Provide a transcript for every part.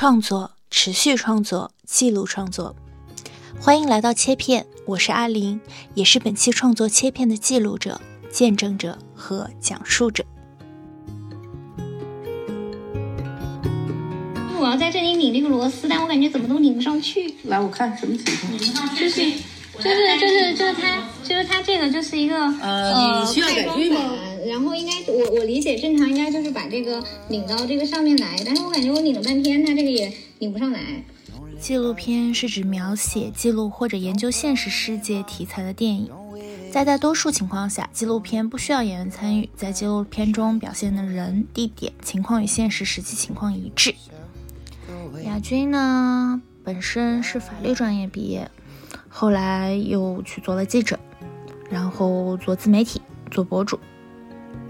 创作，持续创作，记录创作。欢迎来到切片，我是阿林，也是本期创作切片的记录者、见证者和讲述者。我要在这里拧这个螺丝，但我感觉怎么都拧不上去。来，我看什么情况？就是就是就是就是它就是它这个就是一个呃，你需要改进吗？然后应该我我理解正常应该就是把这个拧到这个上面来，但是我感觉我拧了半天，它这个也拧不上来。纪录片是指描写、记录或者研究现实世界题材的电影。在大多数情况下，纪录片不需要演员参与，在纪录片中表现的人、地点、情况与现实实际情况一致。亚军呢，本身是法律专业毕业，后来又去做了记者，然后做自媒体、做博主，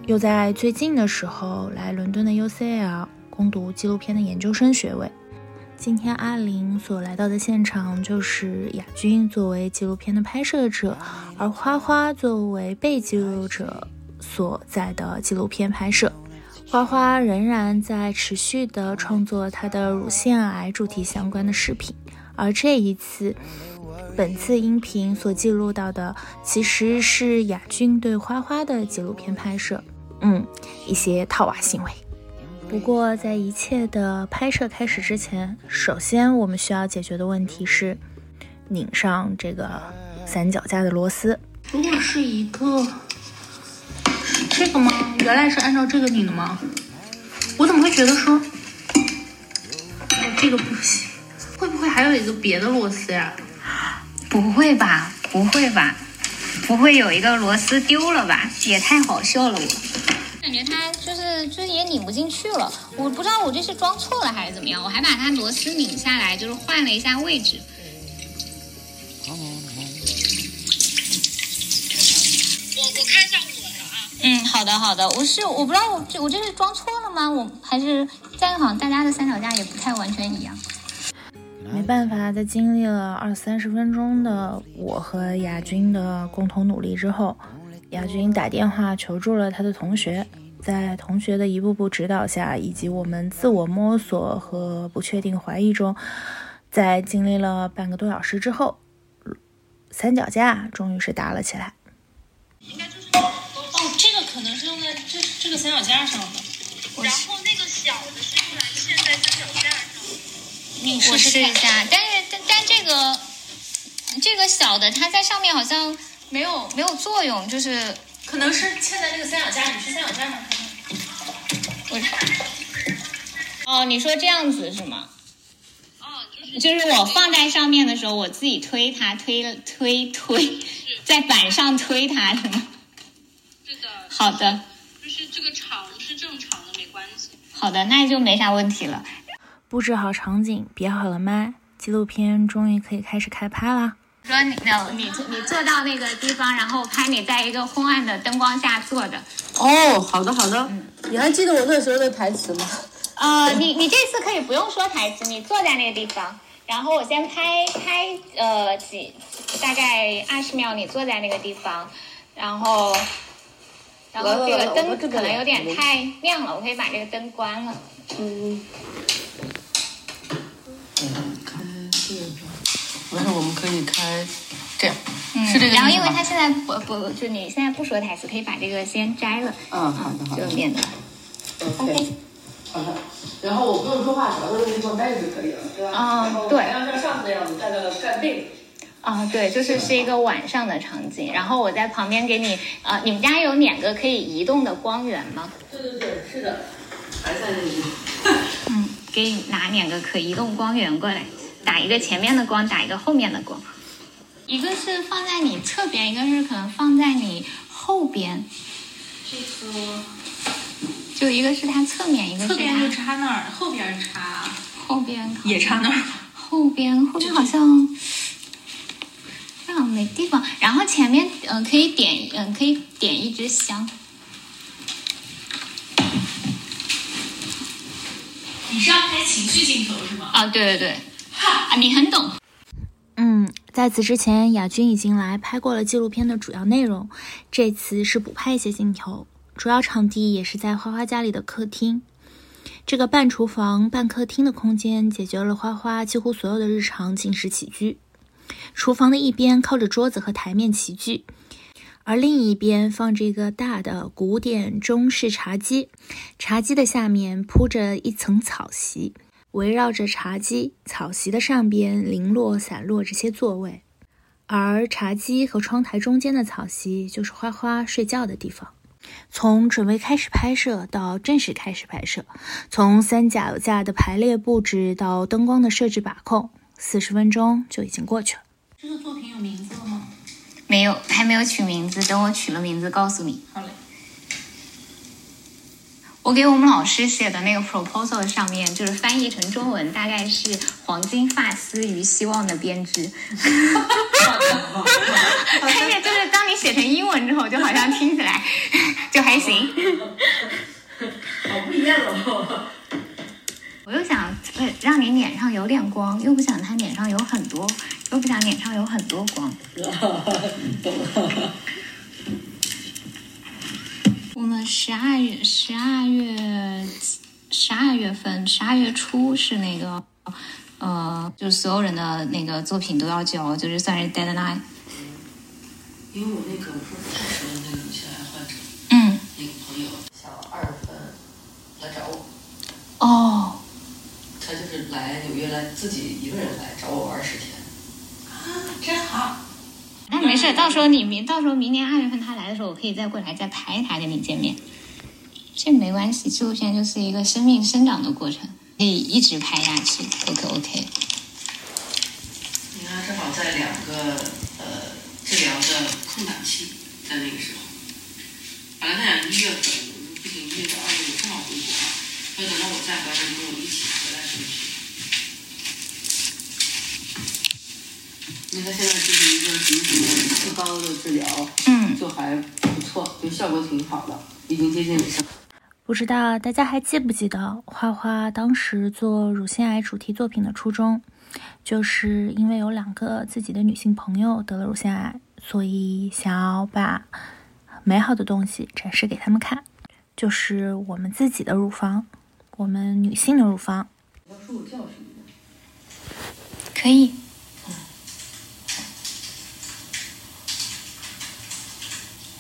又在最近的时候来伦敦的 UCL 攻读纪录片的研究生学位。今天阿林所来到的现场就是亚军作为纪录片的拍摄者，而花花作为被记录者所在的纪录片拍摄。花花仍然在持续的创作她的乳腺癌主题相关的视频，而这一次，本次音频所记录到的其实是亚军对花花的纪录片拍摄，嗯，一些套娃行为。不过在一切的拍摄开始之前，首先我们需要解决的问题是拧上这个三脚架的螺丝。如果是一个。这个吗？原来是按照这个拧的吗？我怎么会觉得说，这个不行？会不会还有一个别的螺丝呀？不会吧？不会吧？不会有一个螺丝丢了吧？也太好笑了！我感觉它就是就是也拧不进去了。我不知道我这是装错了还是怎么样。我还把它螺丝拧下来，就是换了一下位置。嗯，好的好的，我是我不知道我这我这是装错了吗？我还是这样好像大家的三脚架也不太完全一样。没办法，在经历了二三十分钟的我和亚军的共同努力之后，亚军打电话求助了他的同学，在同学的一步步指导下，以及我们自我摸索和不确定怀疑中，在经历了半个多小时之后，三脚架终于是搭了起来。应该就是哦，这个可能是用在这这个三脚架上的，然后那个小的是用来嵌在三脚架上。你我试一下，但是但但这个这个小的它在上面好像没有没有作用，就是可能是嵌在那个三脚架，你去三脚架上看看。我哦，你说这样子是吗？哦，就是就是我放在上面的时候，我自己推它，推推推，在板上推它是吗？是的。好的，就是这个长是正常的，没关系。好的，那就没啥问题了。布置好场景，别好了麦，纪录片终于可以开始开拍啦！说你你你坐到那个地方，然后拍你在一个昏暗的灯光下坐着。哦，好的好的。你还记得我那时候的台词吗？呃，你你这次可以不用说台词，你坐在那个地方，然后我先拍拍呃几大概二十秒，你坐在那个地方，然后然后这个灯可能有点太亮了，我可以把这个灯关了。嗯。开这个，没事，我们可以开这样，是这个然后因为他现在不不就你现在不说台词，可以把这个先摘了，嗯，好的好的就免得 OK，好的。然后我不用说话，只要在那个地方待着就可以了，对吧？啊对然后像上次那样子站在了站背着。啊，对，就是是一个晚上的场景，然后我在旁边给你，呃，你们家有两个可以移动的光源吗？对对对，是的，还在那里。嗯，给你拿两个可移动光源过来，打一个前面的光，打一个后面的光。一个是放在你侧边，一个是可能放在你后边。这个就一个是它侧面，一个是侧面就插那儿，后边插后边。也插那儿。后边后边好像这样没地方，然后前面嗯、呃可以点嗯、可以点一支香。你是要拍情绪镜头是吗？啊，对对对，哈，你很懂。嗯，在此之前，雅君已经来拍过了纪录片的主要内容，这次是补拍一些镜头，主要场地也是在花花家里的客厅。这个半厨房半客厅的空间，解决了花花几乎所有的日常进食起居。厨房的一边靠着桌子和台面齐聚，而另一边放着一个大的古典中式茶几，茶几的下面铺着一层草席，围绕着茶几、草席的上边零落散落这些座位。而茶几和窗台中间的草席就是花花睡觉的地方。从准备开始拍摄到正式开始拍摄，从三脚架的排列布置到灯光的设置把控，四十分钟就已经过去了。这个作品有名字了吗？没有，还没有取名字，等我取了名字告诉你。好嘞。我给我们老师写的那个 proposal 上面，就是翻译成中文，大概是“黄金发丝与希望的编织”。但是就是当你写成英文之后，就好像听起来 就还行。好不一样哦。我又想呃让你脸上有点光，又不想他脸上有很多，又不想脸上有很多光。我们十二月十二月十二月份十二月初是那个呃，就是所有人的那个作品都要交，就是算是 deadline。因为我那个不是太熟的那个乳腺癌患者，嗯，那个朋友想二月份来找我，哦，他就是来纽约来自己一个人来找我玩十天。啊，真好。那没事，到时候你明到时候明年二月份他来的时候，我可以再过来再拍他跟你见面，这没关系。纪录片就是一个生命生长的过程，可以一直拍下去。OK OK。你看，正好在两个呃治疗的空档期，在那个时候，本来他想一月份，不行，一月到二月我正好回国嘛，所以等到我再回来，跟我一起回来回去。因为他现在进行一个什么细胞的治疗，嗯，就还不错，就效果挺好的，已经接近尾声。不知道大家还记不记得花花当时做乳腺癌主题作品的初衷，就是因为有两个自己的女性朋友得了乳腺癌，所以想要把美好的东西展示给他们看，就是我们自己的乳房，我们女性的乳房。要说我叫什么呢？可以。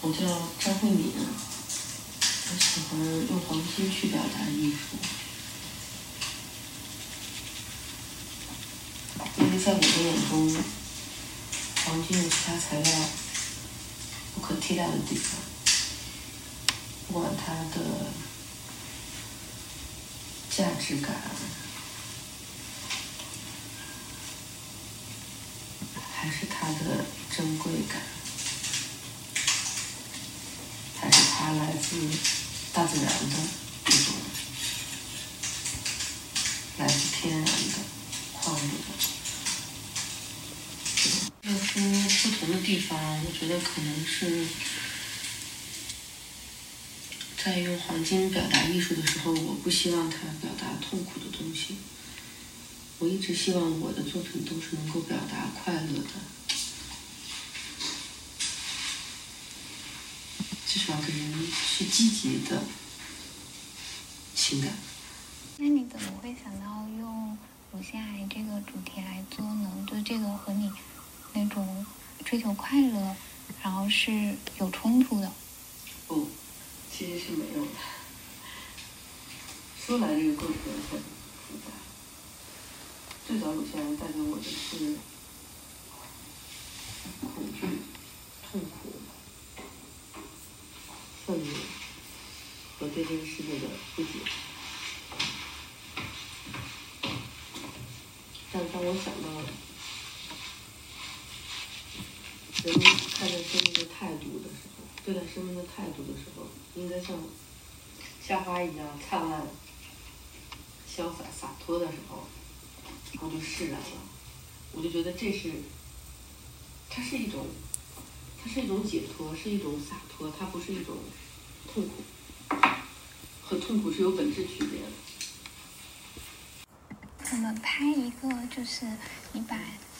我叫张慧敏，我喜欢用黄金去表达艺术，因为在我的眼中，黄金有其他材料不可替代的地方，不管它的价值感，还是它的珍贵感。还是它来自大自然的这种，来自天然的矿物的。要说不同的地方，我觉得可能是在用黄金表达艺术的时候，我不希望它表达痛苦的东西。我一直希望我的作品都是能够表达快乐的。至少给人是积极的情感。那你怎么会想到用乳腺癌这个主题来做呢？就这个和你那种追求快乐，然后是有冲突的。不，其实是没有的。说来这个过程很复杂。最早乳腺癌带给我的是恐惧、痛苦。愤怒和对这个世界的不解，但当我想到人们看待生命的态度的时候，对待生命的态度的时候，应该像夏花一样灿烂、潇洒、洒脱的时候，我就释然了。我就觉得这是，它是一种。它是一种解脱，是一种洒脱，它不是一种痛苦，和痛苦是有本质区别的。我们拍一个，就是你把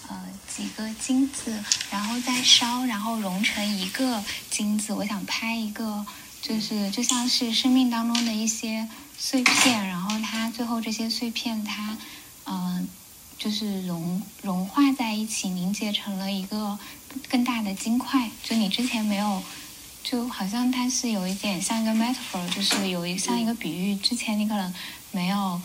呃几个金子，然后再烧，然后融成一个金子。我想拍一个，就是就像是生命当中的一些碎片，然后它最后这些碎片它嗯、就是融融化在一起，凝结成了一个更大的金块。就你之前没有，就好像它是有一点像一个 metaphor，就是有一像一个比喻，之前你可能没有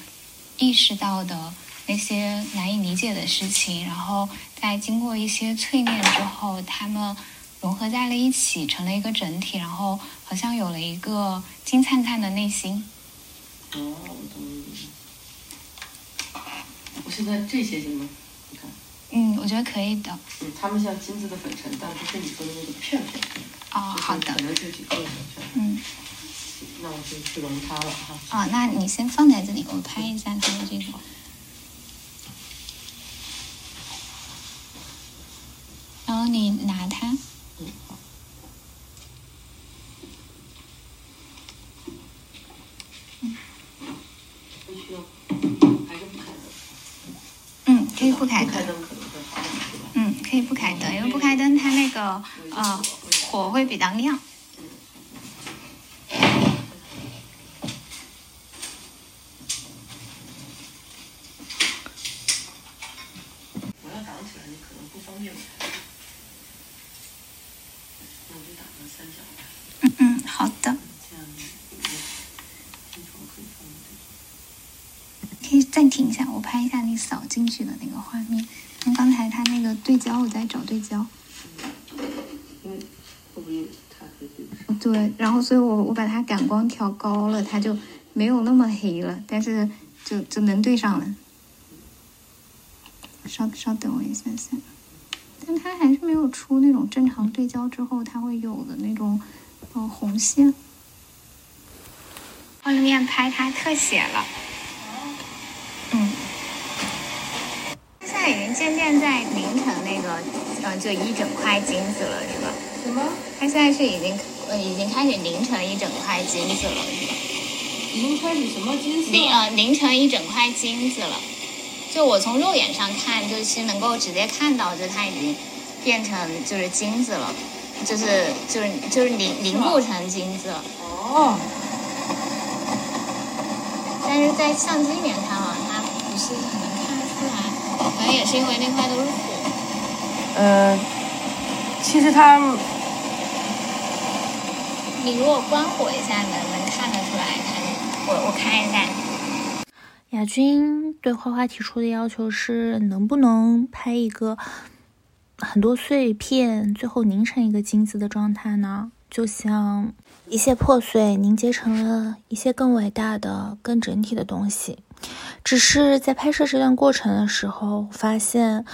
意识到的那些难以理解的事情，然后在经过一些淬炼之后，它们融合在了一起，成了一个整体，然后好像有了一个金灿灿的内心。哦，我懂。我现在这些行吗？你看，嗯，我觉得可以的。嗯，它们像金子的粉尘，但不是你说的那个片片。哦，好的可。能就几个小片。嗯，那我就去融它了哈。哦，那你先放在这里，我拍一下它的这个。然后你拿它，嗯，好。不需要，还是不开灯。嗯，可以不开灯，不开灯可可以不开灯，因为不开灯它那个呃火会比较亮。我要挡起来，你可能不方便开。那我就打个三角，嗯嗯，好的。可以暂停一下，我拍一下你扫进去的那个画面。对焦，我在找对焦。因为会不会它会对？对，然后所以我我把它感光调高了，它就没有那么黑了，但是就就能对上了。稍稍等我一下下，但它还是没有出那种正常对焦之后它会有的那种呃红线。后面拍它特写了，嗯，现在已经渐渐个呃就一整块金子了，是吧？什么？它现在是已经呃已经开始凝成一整块金子了，是吧？已经开始什么金子？凝呃凝成一整块金子了。就我从肉眼上看，就是能够直接看到，就它已经变成就是金子了，就是就是就是凝凝固成金子了。哦，但是在相机里面看啊，它不是很能看得出来，可能也是因为那块都是火。呃，其实它你如果关火一下，能能看得出来。我我看一下，亚军对花花提出的要求是，能不能拍一个很多碎片，最后凝成一个金子的状态呢？就像一切破碎凝结成了一些更伟大的、更整体的东西。只是在拍摄这段过程的时候，发现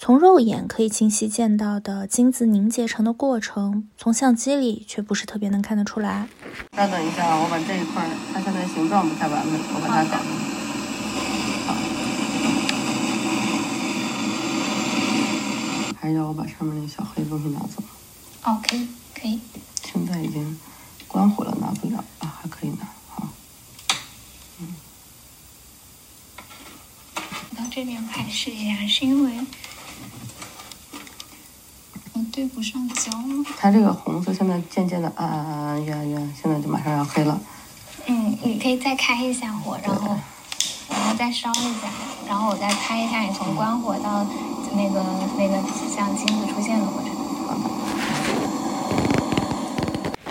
从肉眼可以清晰见到的精子凝结成的过程，从相机里却不是特别能看得出来。稍等一下啊，我把这一块儿，它现在形状不太完美，我把它搞定。好，还要我把上面那个小黑东西拿走。哦，可以可以，现在已经关火了，拿不了啊，还可以拿。好，嗯到这边拍试一下，是因为我对不上焦吗。它这个红色现在渐渐的暗暗暗暗越暗越暗，现在就马上要黑了。嗯，你可以再开一下火，然后然后再烧一下，然后我再拍一下你从关火到那个那个像金子出现的过程。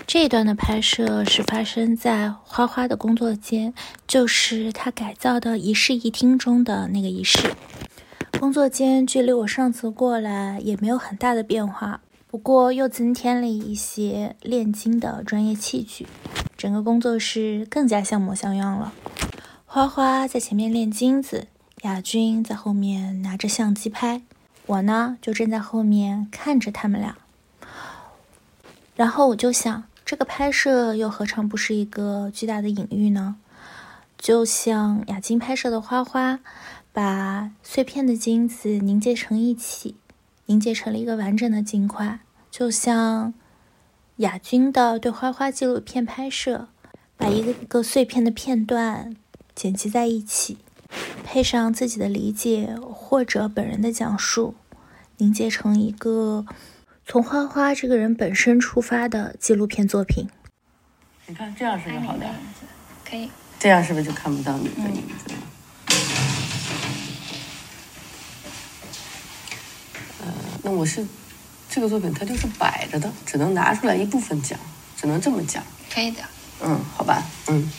这一段的拍摄是发生在花花的工作间，就是他改造的一室一厅中的那个一室。工作间距离我上次过来也没有很大的变化，不过又增添了一些炼金的专业器具，整个工作室更加像模像样了。花花在前面炼金子，亚军在后面拿着相机拍，我呢就站在后面看着他们俩。然后我就想，这个拍摄又何尝不是一个巨大的隐喻呢？就像雅晶拍摄的花花，把碎片的金子凝结成一起，凝结成了一个完整的金块。就像亚军的对花花纪录片拍摄，把一个一个碎片的片段剪辑在一起，配上自己的理解或者本人的讲述，凝结成一个。从花花这个人本身出发的纪录片作品，你看这样是不是好点？可以。这样是不是就看不到你的影子了？呃，那我是这个作品，它就是摆着的，只能拿出来一部分讲，只能这么讲。可以的。嗯，好吧，嗯。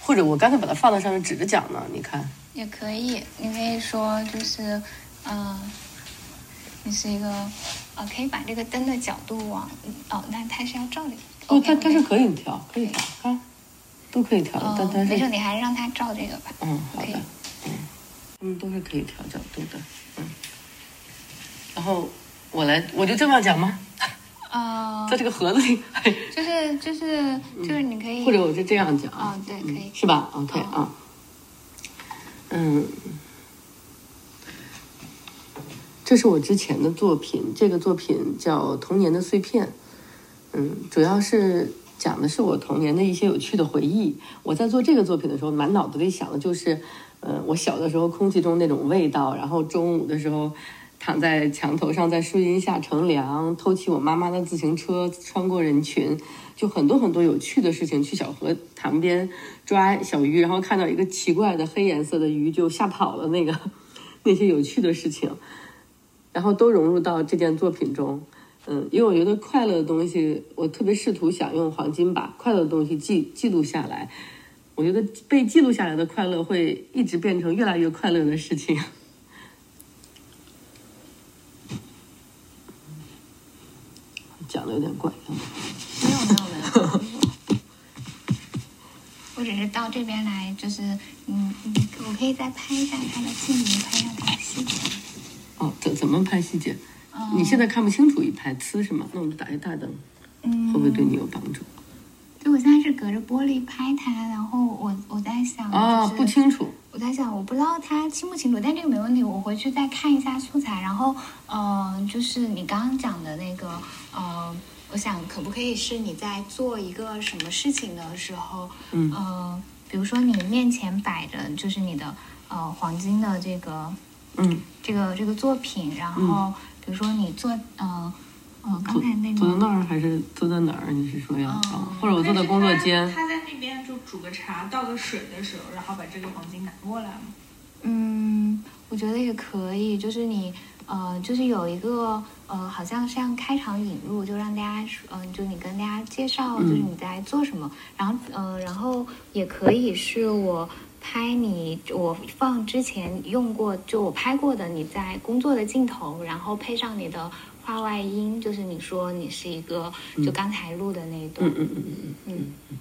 或者我干脆把它放到上面指着讲呢？你看。也可以，你可以说就是，嗯、你是一个，呃，可以把这个灯的角度往，哦，那它是要照的。不，OK，它它是可以调，可以调，看，都可以调的，但它是，没事，你还是让它照这个吧。嗯，好的，嗯，他们都是可以调角度的，嗯。然后我来，我就这么讲吗？呃 在，这个盒子里，就是就是就是你可以，或者我就这样讲，哦，对，可以嗯，是吧？OK 嗯啊，嗯，这是我之前的作品，这个作品叫《童年的碎片》，嗯，主要是讲的是我童年的一些有趣的回忆。我在做这个作品的时候，满脑子里想的就是，呃，我小的时候空气中那种味道，然后中午的时候。躺在墙头上，在树荫下乘凉，偷骑我妈妈的自行车，穿过人群，就很多很多有趣的事情。去小河塘边抓小鱼，然后看到一个奇怪的黑颜色的鱼就吓跑了，那个那些有趣的事情，然后都融入到这件作品中。嗯，因为我觉得快乐的东西，我特别试图想用黄金把快乐的东西记记录下来。我觉得被记录下来的快乐会一直变成越来越快乐的事情。讲的有点怪啊。没有没有没有。我只是到这边来，就是嗯嗯，我可以再拍一下他的镜头，拍一下他的细节。哦，怎怎么拍细节？嗯你现在看不清楚一排呲是吗？那我们打一大灯，嗯，会不会对你有帮助？就我现在是隔着玻璃拍它，然后我我在想，啊，就是不清楚。我在想，我不知道他清不清楚，但这个没问题，我回去再看一下素材。然后，呃，就是你刚刚讲的那个，呃，我想可不可以是你在做一个什么事情的时候，嗯。呃，比如说你面前摆着就是你的呃黄金的这个嗯，这个这个作品，然后比如说你做呃坐才那坐在那儿还是坐在哪儿？你是说要？嗯哦或者我坐在工作间？他在那边就煮个茶，倒个水的时候，然后把这个黄金拿过来嘛。嗯，我觉得也可以，就是你呃，就是有一个呃，好像像开场引入，就让大家说，嗯、就你跟大家介绍，就是你在做什么，然后呃，然后也可以是我拍你，我放之前用过，就我拍过的你在工作的镜头，然后配上你的话外音，就是你说你是一个，就刚才录的那一段，嗯嗯嗯嗯嗯。嗯。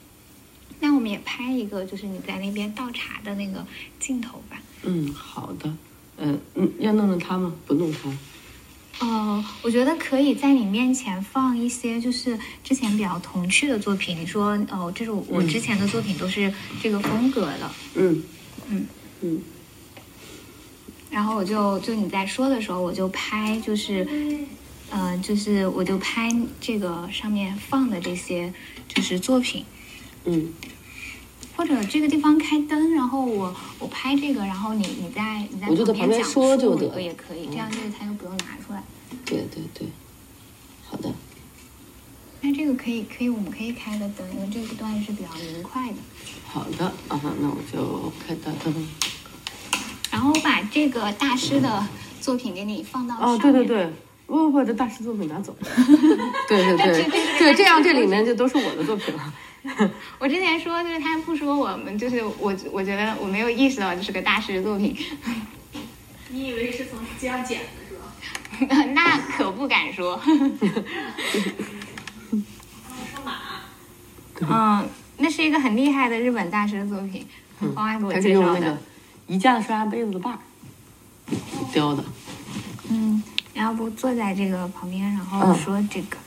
那我们也拍一个，就是你在那边倒茶的那个镜头吧。嗯，好的。嗯嗯，要弄弄它吗？不弄它。呃，我觉得可以在你面前放一些就是之前比较童趣的作品。你说，哦，这是我我之前的作品都是这个风格的，嗯嗯嗯然后我就就你在说的时候，我就拍，就是，呃，就是我就拍这个上面放的这些就是作品，嗯或者这个地方开灯，然后我我拍这个，然后你你在你在我就在旁边讲说就述得也可以，这样这个他又不用拿出来。对对对。好的。那这个可以可以，我们可以开个灯，因为这个段是比较明快的。好的啊，那我就开大灯。然后我把这个大师的作品给你放到哦，上面。对对对，不不不，这大师作品拿走。对对对对，这样这里面就都是我的作品了。我之前说就是他不说我们，就是我我觉得我没有意识到这是个大师的作品，你以为是从街上捡的是吧？那可不敢说。说马，嗯，那是一个很厉害的日本大师的作品，黄爱给我介绍的用那个。宜家的刷牙杯子的把儿雕的。嗯，要不坐在这个旁边，然后嗯说这个。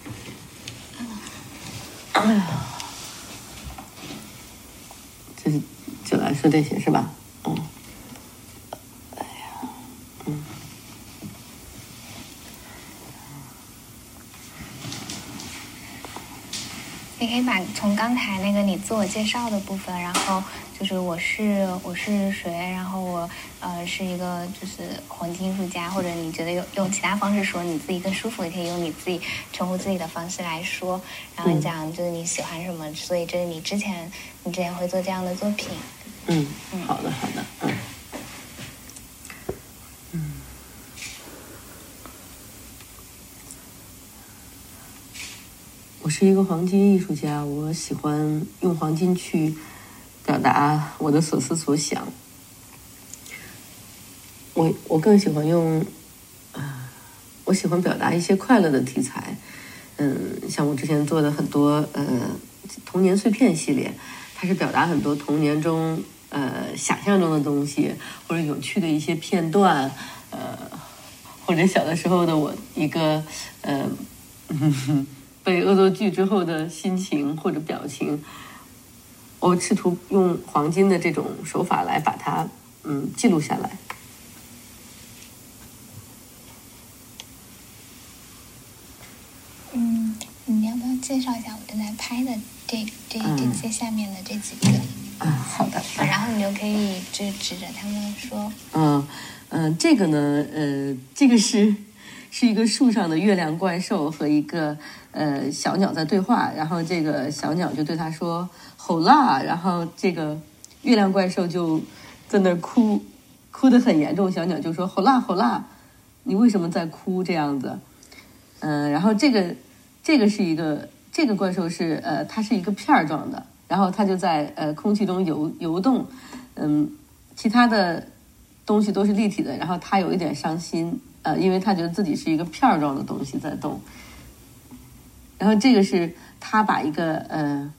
哎呀，就是就来说这些是吧？嗯。哎呀，嗯。哎，可以把从刚才那个你自我介绍的部分，然后就是我是我是谁，然后我呃是一个就是黄金艺术家，或者你觉得用用其他方式说你自己更舒服，也可以用你自己称呼自己的方式来说，然后讲就是你喜欢什么，所以这是你之前你之前会做这样的作品。嗯，好的好的，是一个黄金艺术家，我喜欢用黄金去表达我的所思所想。我我更喜欢用，啊，我喜欢表达一些快乐的题材。嗯，像我之前做的很多呃童年碎片系列，它是表达很多童年中呃想象中的东西，或者有趣的一些片段，呃，或者小的时候的我一个呃。被恶作剧之后的心情或者表情，我试图用黄金的这种手法来把它嗯记录下来。嗯，你要不要介绍一下我正在拍的这这这些下面的这几个？嗯，好的。然后你就可以就指着他们说。嗯嗯，这个呢，呃，这个是是一个树上的月亮怪兽和一个。呃，小鸟在对话，然后这个小鸟就对他说“吼啦”，然后这个月亮怪兽就在那哭，哭得很严重。小鸟就说“吼啦吼啦”，你为什么在哭？这样子，嗯，然后这个这个是一个这个怪兽是呃，它是一个片儿状的，然后它就在呃空气中游游动，嗯，其他的东西都是立体的，然后它有一点伤心，呃，因为他觉得自己是一个片儿状的东西在动。然后这个是他把一个呃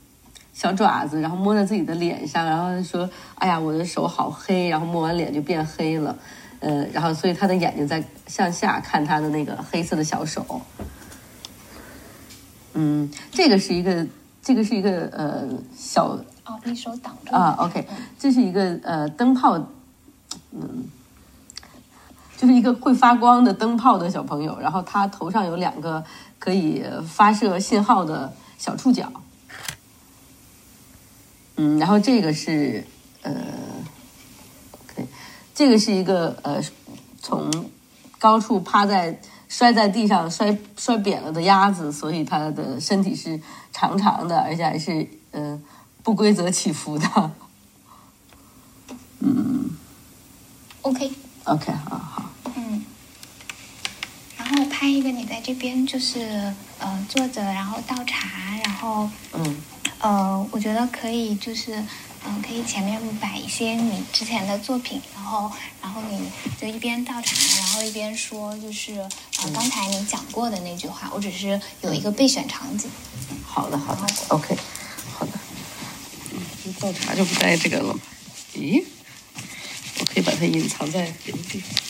小爪子，然后摸在自己的脸上，然后说：“哎呀，我的手好黑。”然后摸完脸就变黑了，呃，然后所以他的眼睛在向下看他的那个黑色的小手。嗯，这个是一个，这个是一个呃小哦，一手挡住啊。OK，这是一个呃灯泡，嗯，就是一个会发光的灯泡的小朋友，然后他头上有两个。可以发射信号的小触角，嗯，然后这个是呃，OK，这个是一个呃，从高处趴在摔在地上摔摔扁了的鸭子，所以它的身体是长长的，而且还是呃不规则起伏的，嗯，OK，OK，好好。拍一个你在这边就是呃坐着，然后倒茶，然后嗯呃，我觉得可以就是嗯可以前面摆一些你之前的作品，然后然后你就一边倒茶，然后一边说就是呃刚才你讲过的那句话，我只是有一个备选场景。好的好的，OK，好的。嗯，倒茶就不带这个了。咦，我可以把它隐藏在别的地方。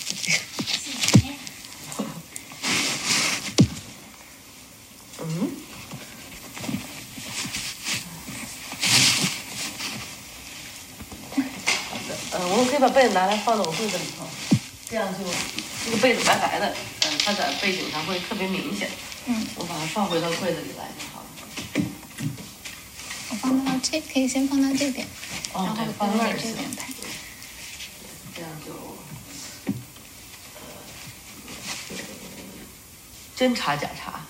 把被子拿来放到我柜子里头，这样就这个被子白白的，嗯，它在背景上会特别明显。嗯，我把它放回到柜子里来就好了。我放到这，可以先放到这边，然后放那儿这边拍。这样就，真茶假茶。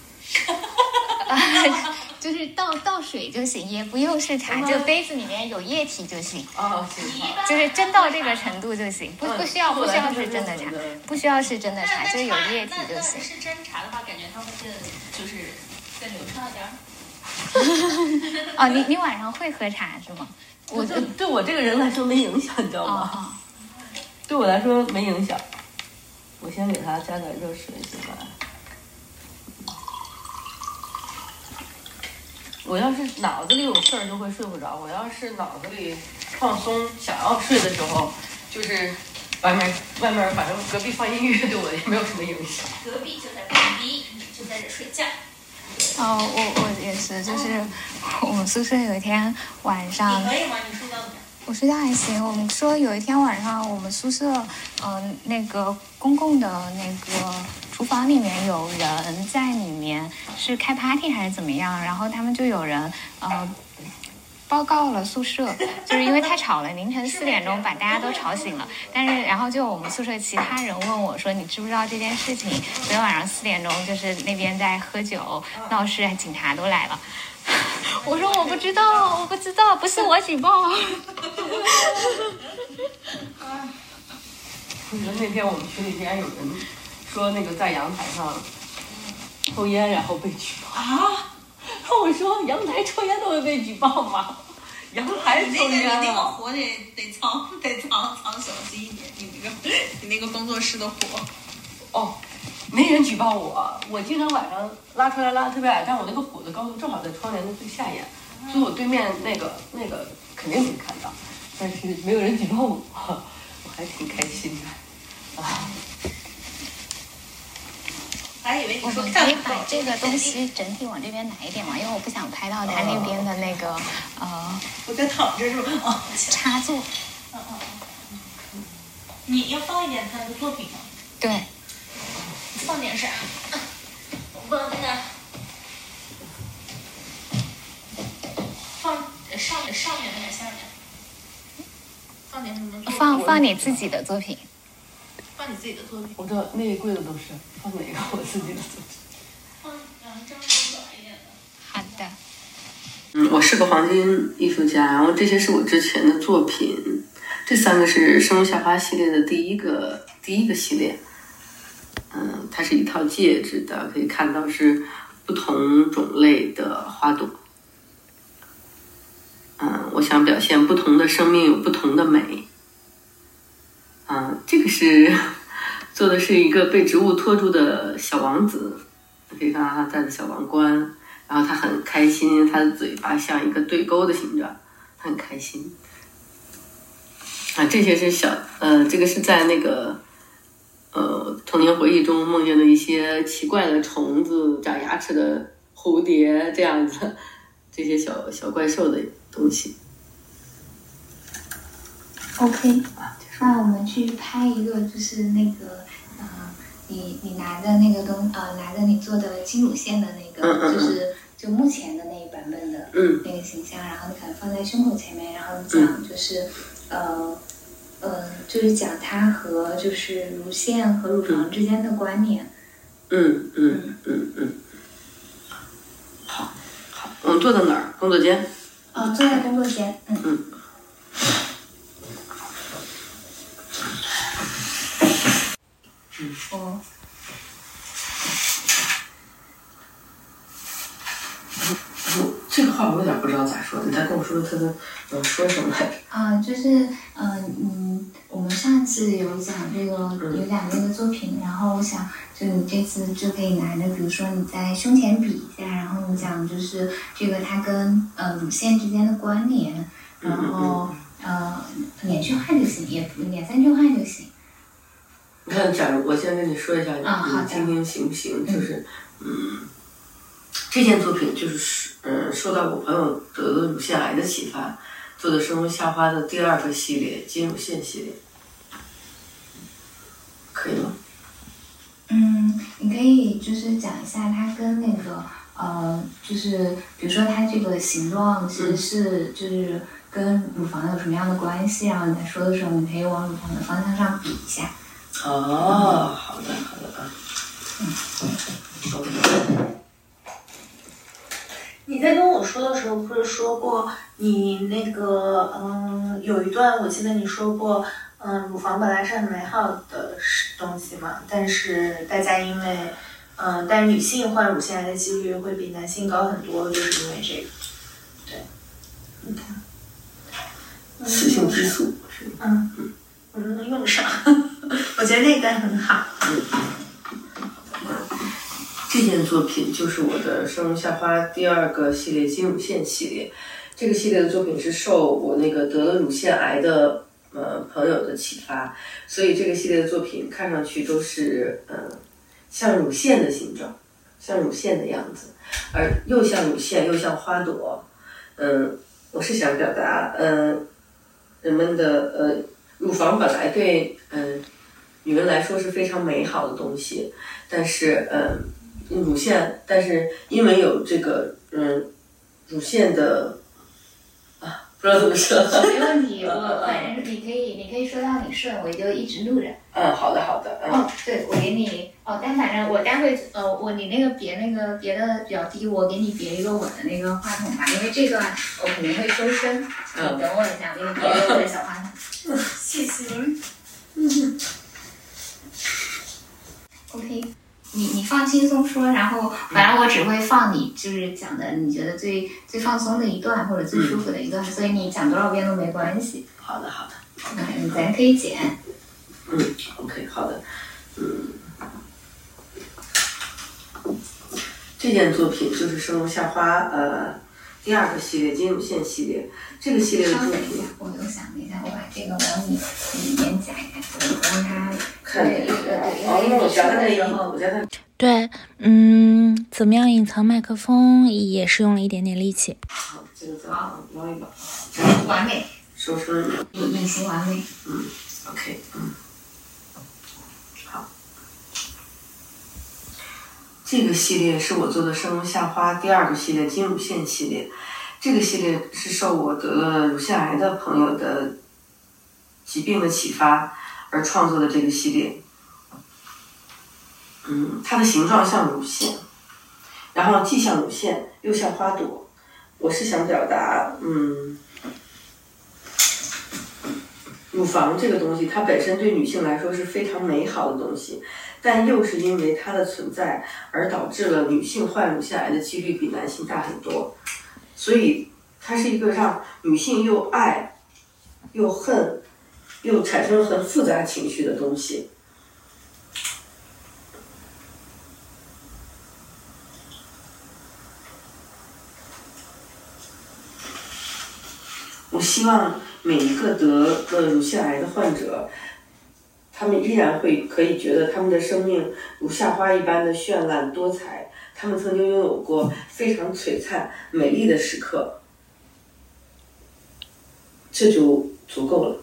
就是倒倒水就行，也不用是茶，就杯子里面有液体就行。哦，行就是真到这个程度就行，不不需要不需要是真的茶，不需要是真的茶，就有液体就行。是真茶的话，感觉它会更就是更流畅一点。哦，你你晚上会喝茶是吗？我对对我这个人来说没影响，你知道吗？对我来说没影响。我先给它加点热水进来。我要是脑子里有事儿，就会睡不着；我要是脑子里放松，想要睡的时候，就是外面外面，反正隔壁放音乐，对我也没有什么影响。隔壁就在隔壁，就在这睡觉。哦，我我也是，就是我们宿舍有一天晚上。你可以吗？你睡觉怎么样？我睡觉还行。我们说有一天晚上，我们宿舍，嗯，那个公共的那个。厨房里面有人在里面是开 party 还是怎么样，然后他们就有人呃。报告了宿舍，就是因为太吵了，凌晨四点钟把大家都吵醒了。但是，然后就我们宿舍其他人问我说：“你知不知道这件事情？昨天晚上四点钟，就是那边在喝酒闹事，警察都来了。”我说：“我不知道，我不知道，不是我举报。” 那天我们群里竟然有人说那个在阳台上抽烟，然后被举报啊。我说阳台抽烟都会被举报吗？阳台抽烟你那个火得得藏得藏藏小心一点，你那个你那个工作室的火。哦，没人举报我，我经常晚上拉出来拉的特别矮，但我那个火的高度正好在窗帘的最下沿，所以我对面那个那个肯定可以看到，但是没有人举报我，我还挺开心的啊。还以为你说可以把这个东西整体往这边来一点嘛，因为我不想拍到他那边的那个呃。我在躺着是吧？啊，插座。嗯嗯嗯。你要放一点他的作品吗？对。放点啥？放那个。放上面上面还是下面？放点什么？放放你自己的作品。放你自己的作品。我的那一柜子都是。放哪个？我自己的作品。放两张短一点的。好的。嗯，我是个黄金艺术家，然后这些是我之前的作品。这三个是生如夏花系列的第一个第一个系列。嗯，它是一套戒指的，可以看到是不同种类的花朵。嗯，我想表现不同的生命有不同的美。这个是。做的是一个被植物托住的小王子，可以看到他戴的小王冠，然后他很开心，他的嘴巴像一个对勾的形状，他很开心。啊，这些是小，呃，这个是在那个，呃，童年回忆中梦见的一些奇怪的虫子、长牙齿的蝴蝶这样子，这些小小怪兽的东西。OK，那我们去拍一个，就是那个。你你拿的那个东呃，拿着你做的金乳线的那个，就是就目前的那一版本的那个形象，然后你可能放在胸口前面，然后你讲就是呃呃，就是讲它和就是乳腺和乳房之间的关联。嗯嗯嗯嗯。好，好，我们坐在哪儿？工作间。哦，坐在工作间。嗯嗯。哦，这个话我有点不知道咋说。你再跟我说说他的呃说什么来着？啊，就是嗯嗯，我们上次有讲这个有两个作品，然后我想就你这次就可以拿着，比如说你在胸前比一下，然后你讲就是这个它跟呃乳腺之间的关联，然后呃两句话就行，也两三句话就行。你看，假如我先跟你说一下，你听听行不行？就是，嗯，这件作品就是，嗯，受到我朋友得了乳腺癌的启发，做的生如夏花的第二个系列金乳腺系列，可以吗？嗯，你可以就是讲一下它跟那个，呃，就是比如说它这个形状其实是就是跟乳房有什么样的关系，然后你在说的时候，你可以往乳房的方向上比一下。哦，好的，好的啊。嗯。你在跟我说的时候，不是说过你那个嗯，有一段我记得你说过，嗯，乳房本来是很美好的东西嘛，但是大家因为嗯，但是女性患乳腺癌的几率会比男性高很多，就是因为这个。对。你看。雌性激素。嗯嗯。我能用上，我觉得那段很好。这件作品就是我的生如夏花第二个系列金乳腺系列。这个系列的作品是受我那个得了乳腺癌的呃朋友的启发，所以这个系列的作品看上去都是嗯像乳腺的形状，像乳腺的样子，而又像乳腺又像花朵。嗯，我是想表达嗯人们的呃。乳房本来对嗯女人来说是非常美好的东西，但是嗯，乳腺，但是因为有这个嗯乳腺的啊，不知道怎么说。没问题，我反正你可以，你可以说到你顺，我就一直录着。嗯，好的好的，嗯。哦，对，我给你哦，但反正我待会呃，我你那个别那个别的比较低，我给你别一个我的那个话筒吧，因为这段我肯定会收声。嗯你等我一下，我给你别一个我的小话筒。谢谢。嗯。OK，你你放轻松说，然后反正我只会放你就是讲的你觉得最最放松的一段或者最舒服的一段，所以你讲多少遍都没关系。好的好的嗯，咱可以剪。嗯，OK 好的，嗯。这件作品就是《生龙夏花》呃第二个系列金乳线系列，这个系列的作品我又想了一下，我把这个往你里面夹一下，我让它看对对对，哦，那我夹在那一的时候我夹在对，嗯，怎么样隐藏麦克风也是用了一点点力气。好，这个再捞一把，完美，收声。隐隐形完美。嗯 OK，嗯，好。这个系列是我做的生龙夏花第二个系列金乳腺系列，这个系列是受我得了乳腺癌的朋友的疾病的启发而创作的这个系列。嗯，它的形状像乳腺，然后既像乳腺又像花朵。我是想表达，嗯，乳房这个东西，它本身对女性来说是非常美好的东西，但又是因为它的存在而导致了女性患乳腺癌的几率比男性大很多，所以它是一个让女性又爱又恨又产生很复杂情绪的东西。希望每一个得了乳腺癌的患者，他们依然会可以觉得他们的生命如夏花一般的绚烂多彩，他们曾经拥有过非常璀璨美丽的时刻，这就足够了。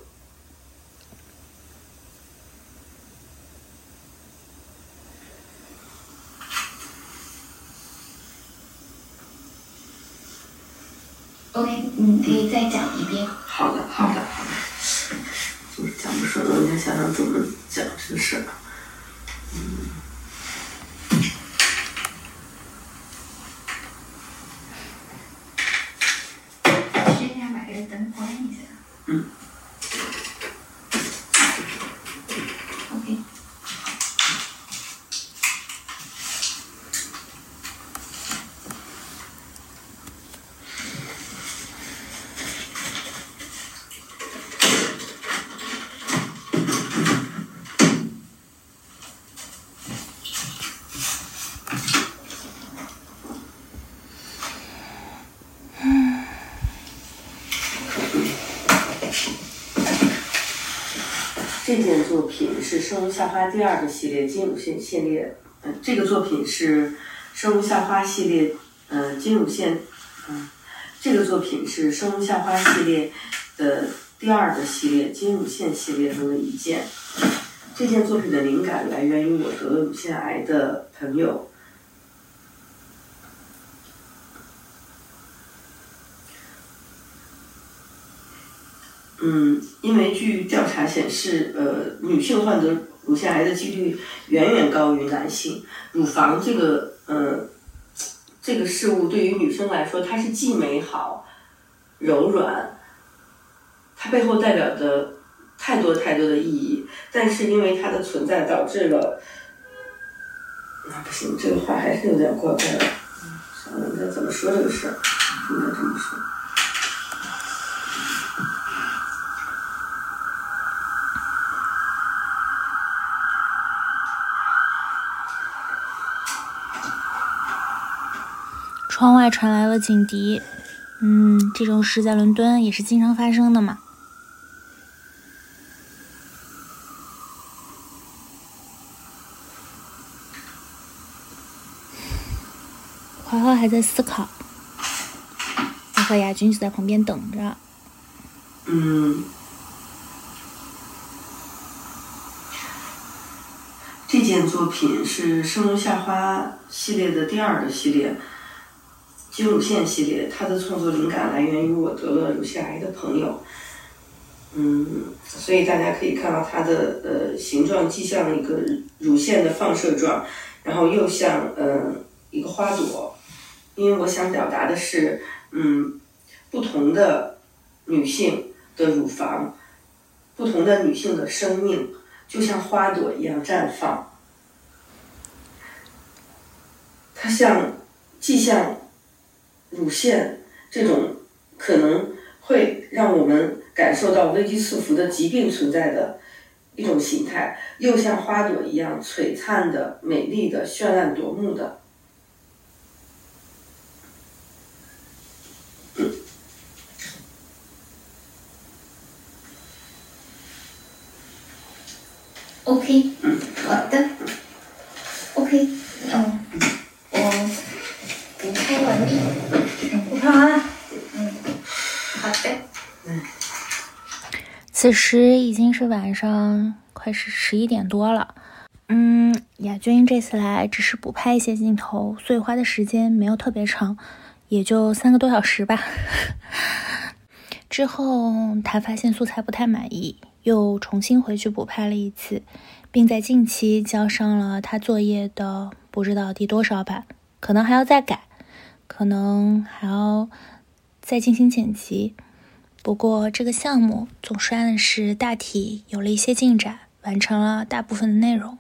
OK，你可以再讲一遍。好的，好的，好的。就是讲不顺了，我先想想怎么讲这个事儿一下把这个灯关一下。嗯。OK。这件作品是《生如夏花》第二个系列金乳线系列，嗯、这个作品是《生如夏花》系列，呃，金乳线，嗯、这个作品是《生如夏花》系列的第二个系列金乳线系列中的一件。这件作品的灵感来源于我得了乳腺癌的朋友。嗯，因为据调查显示，呃，女性患得乳腺癌的几率远远高于男性。乳房这个，呃，这个事物对于女生来说，它是既美好、柔软，它背后代表的太多太多的意义。但是因为它的存在，导致了，那不行，这个话还是有点过分了。嗯，想想应该怎么说这个事儿，应该这么说。窗外传来了警笛，嗯，这种事在伦敦也是经常发生的嘛。华华还在思考，我和亚军就在旁边等着。嗯，这件作品是《生如夏花》系列的第二个系列，肌乳腺系列。它的创作灵感来源于我得了乳腺癌的朋友。嗯，所以大家可以看到它的呃形状既像一个乳腺的放射状，然后又像呃一个花朵，因为我想表达的是，嗯，不同的女性的乳房，不同的女性的生命，就像花朵一样绽放。它像，既像乳腺这种可能会让我们。感受到危机四伏的疾病存在的一种形态，又像花朵一样璀璨的、美丽的、绚烂夺目的。OK，嗯，好的，OK，此时已经是晚上，快是十一点多了。嗯，亚军这次来只是补拍一些镜头，所以花的时间没有特别长，也就三个多小时吧。之后他发现素材不太满意，又重新回去补拍了一次，并在近期交上了他作业的不知道第多少版，可能还要再改，可能还要再进行剪辑。不过，这个项目总算是大体有了一些进展，完成了大部分的内容。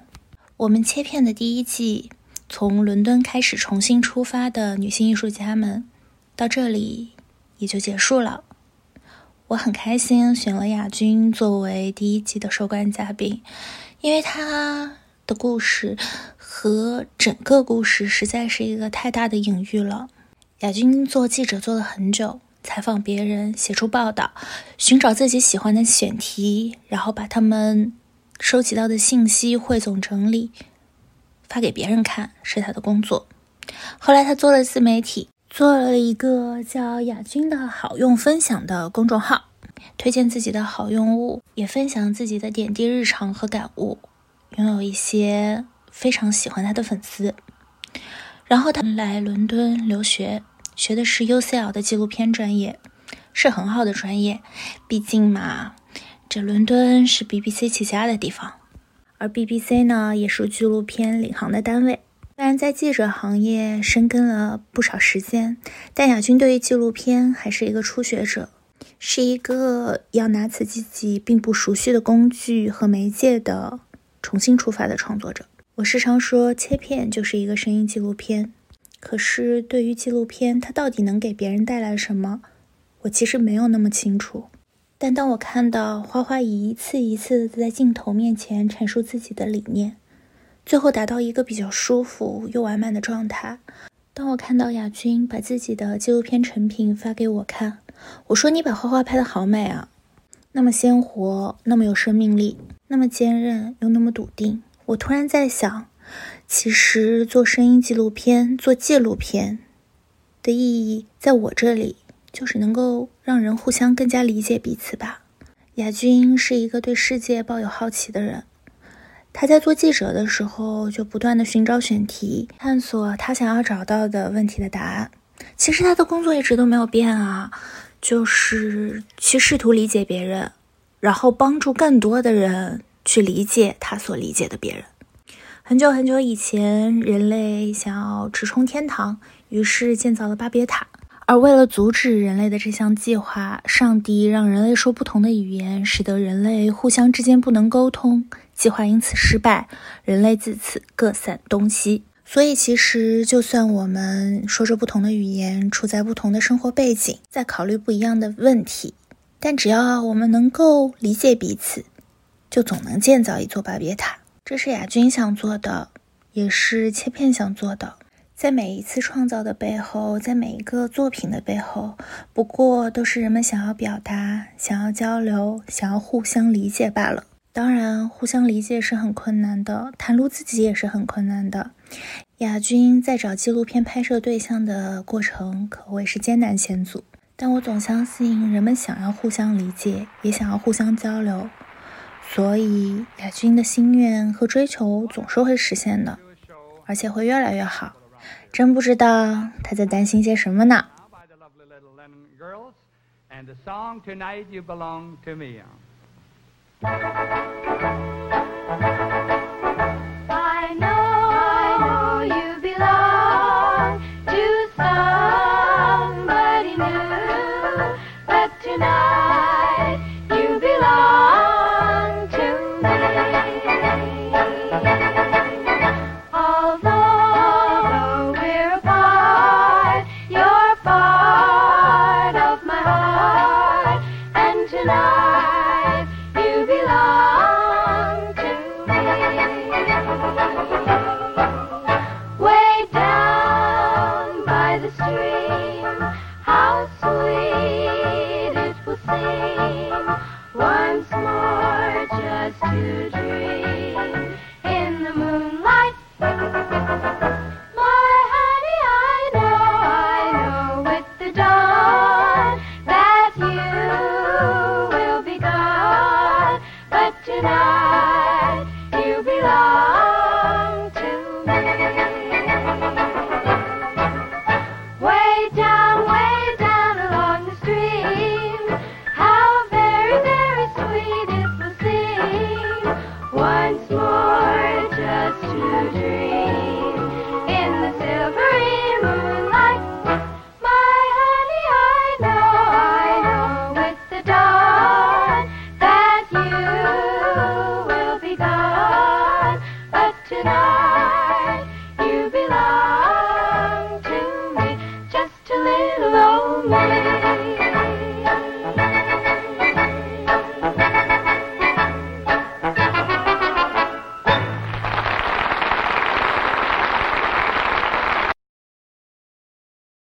我们切片的第一季，从伦敦开始重新出发的女性艺术家们，到这里也就结束了。我很开心选了亚军作为第一季的收官嘉宾，因为他的故事和整个故事实在是一个太大的隐喻了。亚军做记者做了很久。采访别人，写出报道，寻找自己喜欢的选题，然后把他们收集到的信息汇总整理，发给别人看，是他的工作。后来他做了自媒体，做了一个叫“雅君的好用分享”的公众号，推荐自己的好用物，也分享自己的点滴日常和感悟，拥有一些非常喜欢他的粉丝。然后他来伦敦留学。学的是 UCL 的纪录片专业，是很好的专业。毕竟嘛，这伦敦是 BBC 起家的地方，而 BBC 呢也是纪录片领航的单位。虽然在记者行业深耕了不少时间，但亚军对于纪录片还是一个初学者，是一个要拿起自己并不熟悉的工具和媒介的重新出发的创作者。我时常说，切片就是一个声音纪录片。可是，对于纪录片，它到底能给别人带来什么，我其实没有那么清楚。但当我看到花花一次一次的在镜头面前阐述自己的理念，最后达到一个比较舒服又完满的状态；当我看到亚军把自己的纪录片成品发给我看，我说：“你把花花拍的好美啊，那么鲜活，那么有生命力，那么坚韧又那么笃定。”我突然在想。其实做声音纪录片、做纪录片的意义，在我这里就是能够让人互相更加理解彼此吧。亚军是一个对世界抱有好奇的人，他在做记者的时候就不断的寻找选题，探索他想要找到的问题的答案。其实他的工作一直都没有变啊，就是去试图理解别人，然后帮助更多的人去理解他所理解的别人。很久很久以前，人类想要直冲天堂，于是建造了巴别塔。而为了阻止人类的这项计划，上帝让人类说不同的语言，使得人类互相之间不能沟通，计划因此失败，人类自此各散东西。所以，其实就算我们说着不同的语言，处在不同的生活背景，在考虑不一样的问题，但只要我们能够理解彼此，就总能建造一座巴别塔。这是亚军想做的，也是切片想做的。在每一次创造的背后，在每一个作品的背后，不过都是人们想要表达、想要交流、想要互相理解罢了。当然，互相理解是很困难的，袒露自己也是很困难的。亚军在找纪录片拍摄对象的过程可谓是艰难险阻，但我总相信人们想要互相理解，也想要互相交流。所以亚军的心愿和追求总是会实现的，而且会越来越好。真不知道他在担心些什么呢？